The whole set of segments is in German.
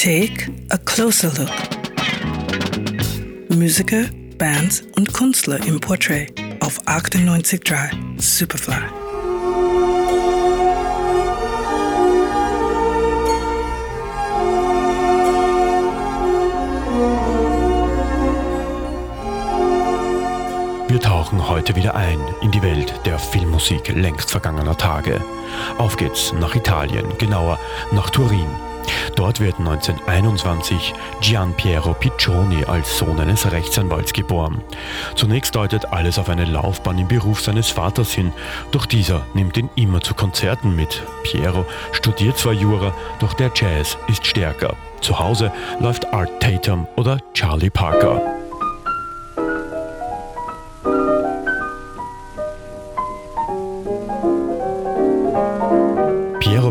Take a closer look. Musiker, Bands und Künstler im Portrait auf 98.3 Superfly. Wir tauchen heute wieder ein in die Welt der Filmmusik längst vergangener Tage. Auf geht's nach Italien, genauer nach Turin. Dort wird 1921 Gian Piero Piccioni als Sohn eines Rechtsanwalts geboren. Zunächst deutet alles auf eine Laufbahn im Beruf seines Vaters hin, doch dieser nimmt ihn immer zu Konzerten mit. Piero studiert zwar Jura, doch der Jazz ist stärker. Zu Hause läuft Art Tatum oder Charlie Parker.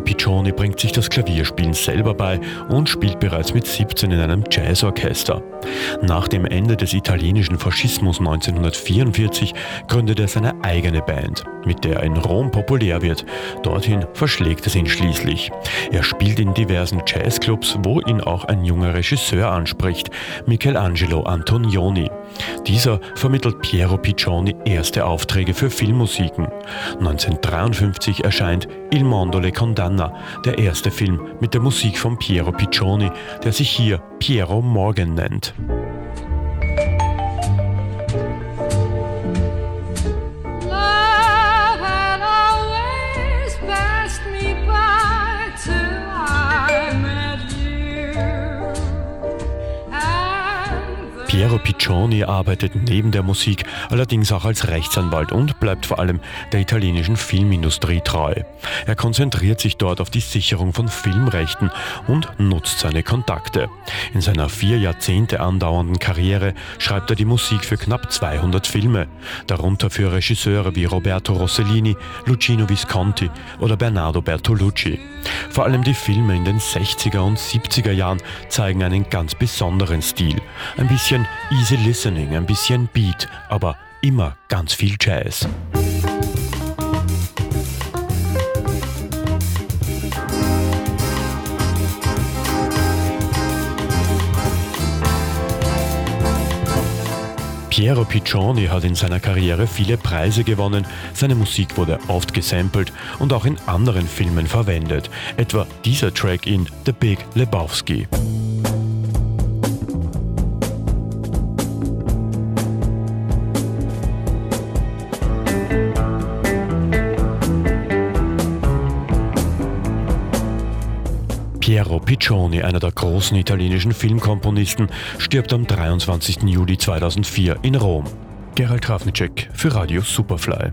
Piccioni bringt sich das Klavierspielen selber bei und spielt bereits mit 17 in einem Jazzorchester. Nach dem Ende des italienischen Faschismus 1944 gründet er seine eigene Band, mit der er in Rom populär wird. Dorthin verschlägt es ihn schließlich. Er spielt in diversen Jazzclubs, wo ihn auch ein junger Regisseur anspricht, Michelangelo Antonioni. Dieser vermittelt Piero Piccioni erste Aufträge für Filmmusiken. 1953 erscheint Il Mondo le Condanna, der erste Film mit der Musik von Piero Piccioni, der sich hier Piero Morgan nennt. Piero Piccioni arbeitet neben der Musik allerdings auch als Rechtsanwalt und bleibt vor allem der italienischen Filmindustrie treu. Er konzentriert sich dort auf die Sicherung von Filmrechten und nutzt seine Kontakte. In seiner vier Jahrzehnte andauernden Karriere schreibt er die Musik für knapp 200 Filme, darunter für Regisseure wie Roberto Rossellini, Luchino Visconti oder Bernardo Bertolucci. Vor allem die Filme in den 60er und 70er Jahren zeigen einen ganz besonderen Stil. Ein bisschen easy listening, ein bisschen Beat, aber immer ganz viel Jazz. Piero Piccioni hat in seiner Karriere viele Preise gewonnen, seine Musik wurde oft gesampelt und auch in anderen Filmen verwendet, etwa dieser Track in The Big Lebowski. Piero Piccioni, einer der großen italienischen Filmkomponisten, stirbt am 23. Juli 2004 in Rom. Gerald Trafnicek für Radio Superfly.